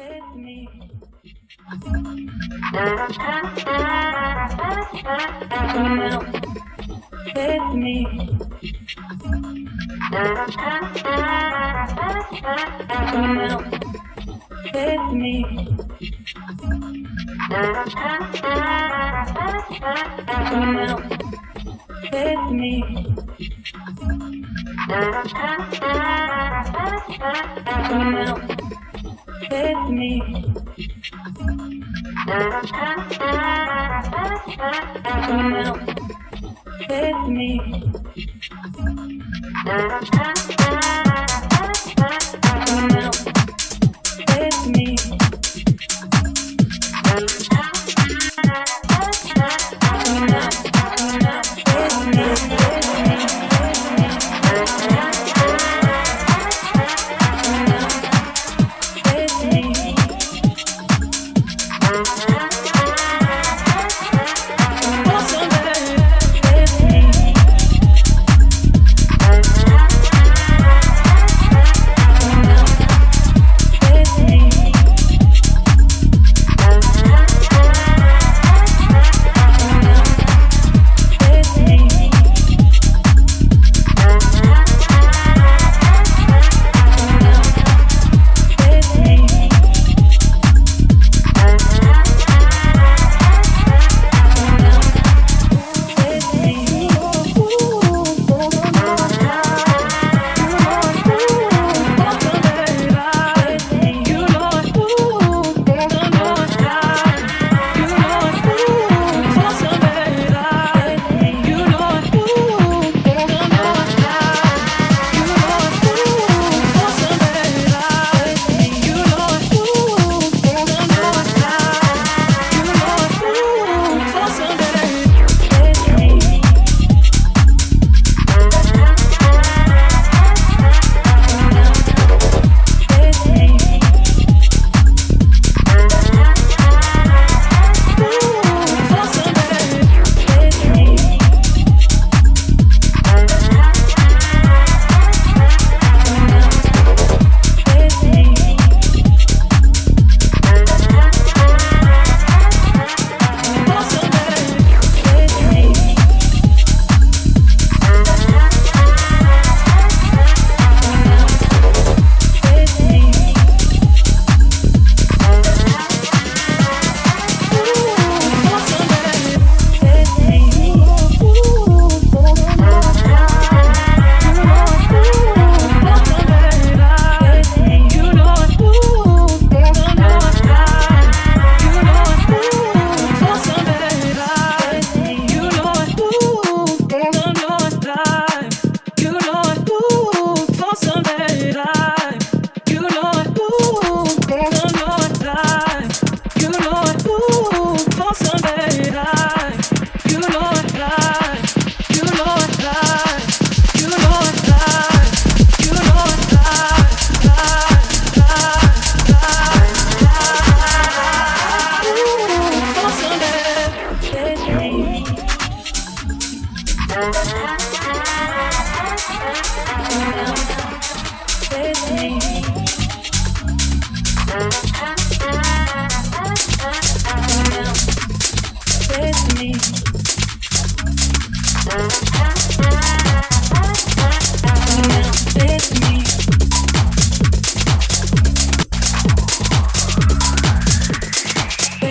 with me. Come out with me. Come out with me. Come out with me. Come out with me. Come out with me.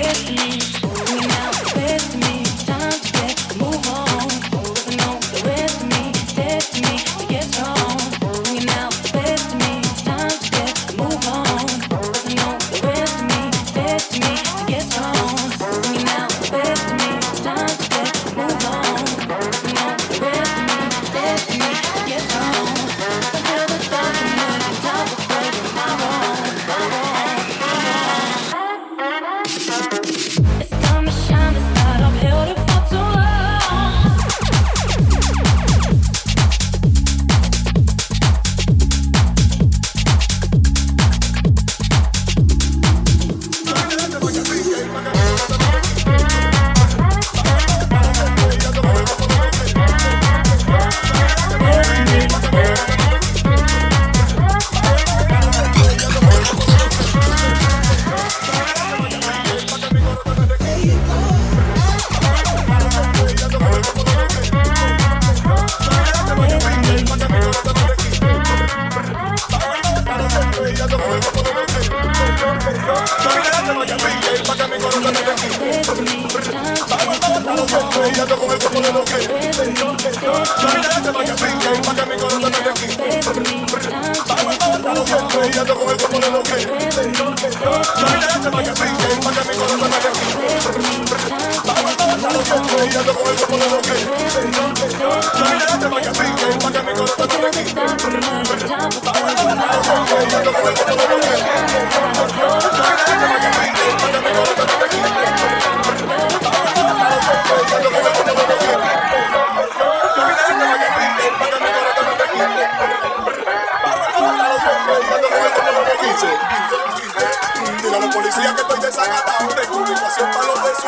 with me.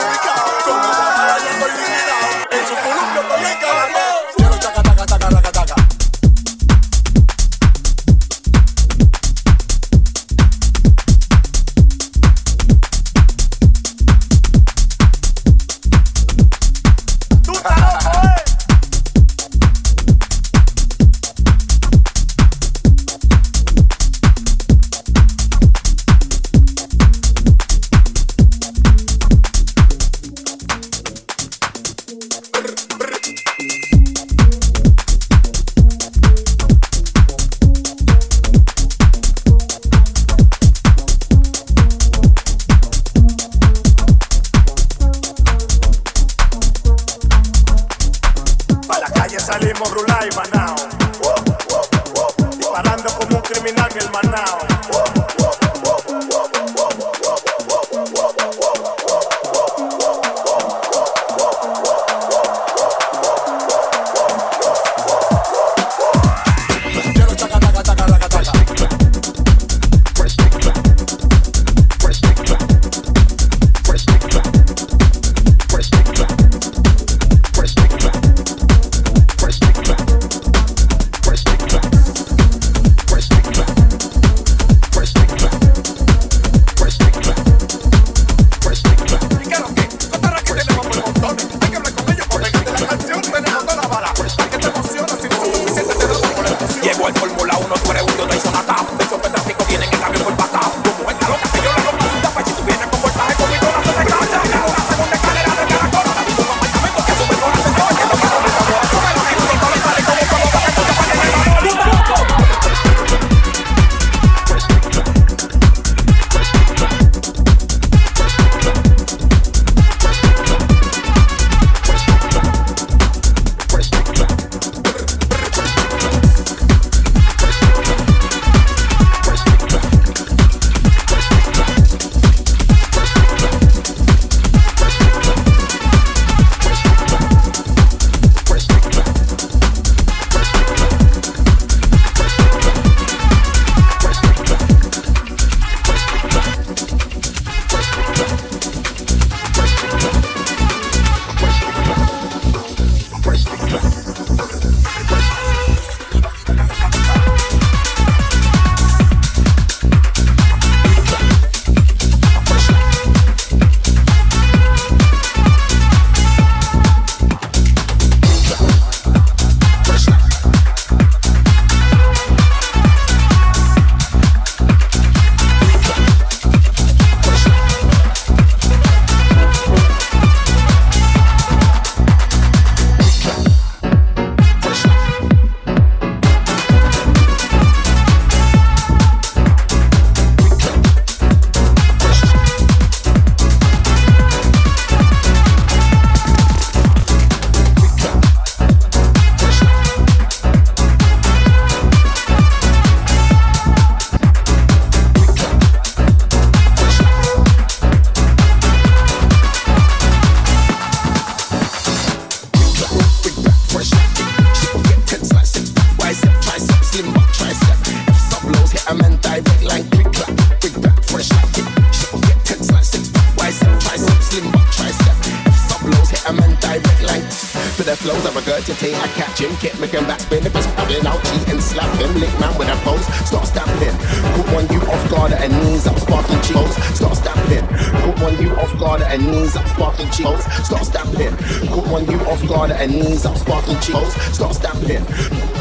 Africa. Stop stamping. Caught one you off guard at her knees up, sparking cheekbones, stop stamping.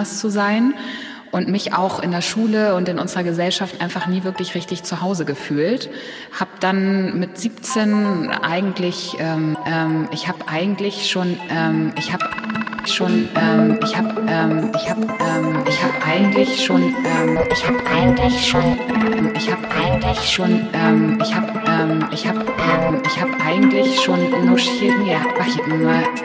anders zu sein und mich auch in der Schule und in unserer Gesellschaft einfach nie wirklich richtig zu Hause gefühlt. Hab dann mit 17 eigentlich, ähm, ähm, ich habe eigentlich schon, ähm, ich habe schon, ähm, ich habe, ähm, ich habe, ähm, ich habe eigentlich schon, ähm, ich habe eigentlich schon, ähm, ich habe eigentlich schon, ähm, ich habe, ähm, ich habe, ähm, ich habe eigentlich schon Noschiden, ja,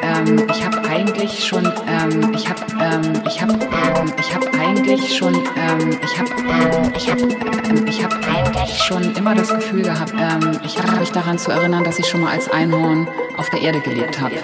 ähm, ich habe eigentlich schon, ähm, ich habe, ähm, ich habe, ähm, ich habe eigentlich schon, ähm, ich habe, ähm, ich habe, ähm, ich habe eigentlich schon immer das Gefühl gehabt, ähm, ich habe mich daran zu erinnern, dass ich schon mal als Einhorn auf der Erde gelebt habe.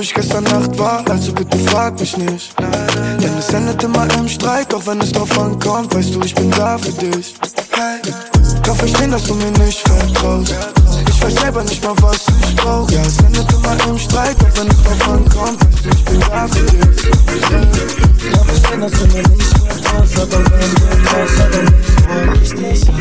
Ich gestern Nacht war, also bitte frag mich nicht. Denn es endet immer im Streit, doch wenn es drauf ankommt, weißt du, ich bin da für dich. Hey, kann verstehen, dass du mir nicht vertraust. Ich weiß selber nicht mal, was ich brauch. Ja, es endet immer im Streit, doch wenn es drauf ankommt, weißt du, ich bin da für dich. Kann verstehen, dass du mir nicht vertraust. aber wenn irgendwas, aber nicht wollte ich dich